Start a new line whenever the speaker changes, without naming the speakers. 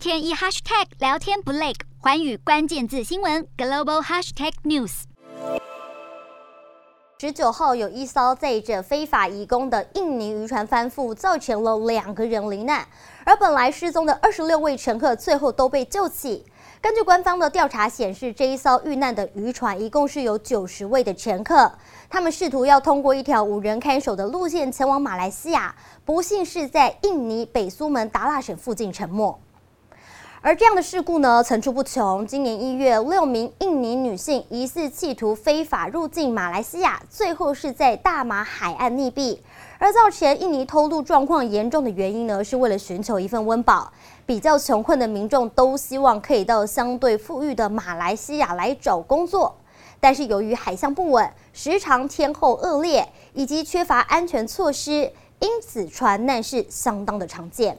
天一 hashtag 聊天不累，寰宇关键字新闻 global hashtag news。
十九号有一艘载着非法移工的印尼渔船翻覆，造成了两个人罹难，而本来失踪的二十六位乘客最后都被救起。根据官方的调查显示，这一艘遇难的渔船一共是有九十位的乘客，他们试图要通过一条无人看守的路线前往马来西亚，不幸是在印尼北苏门答腊省附近沉没。而这样的事故呢，层出不穷。今年一月，六名印尼女性疑似企图非法入境马来西亚，最后是在大马海岸溺毙。而造成印尼偷渡状况严重的原因呢，是为了寻求一份温饱。比较穷困的民众都希望可以到相对富裕的马来西亚来找工作，但是由于海象不稳、时常天候恶劣以及缺乏安全措施，因此船难是相当的常见。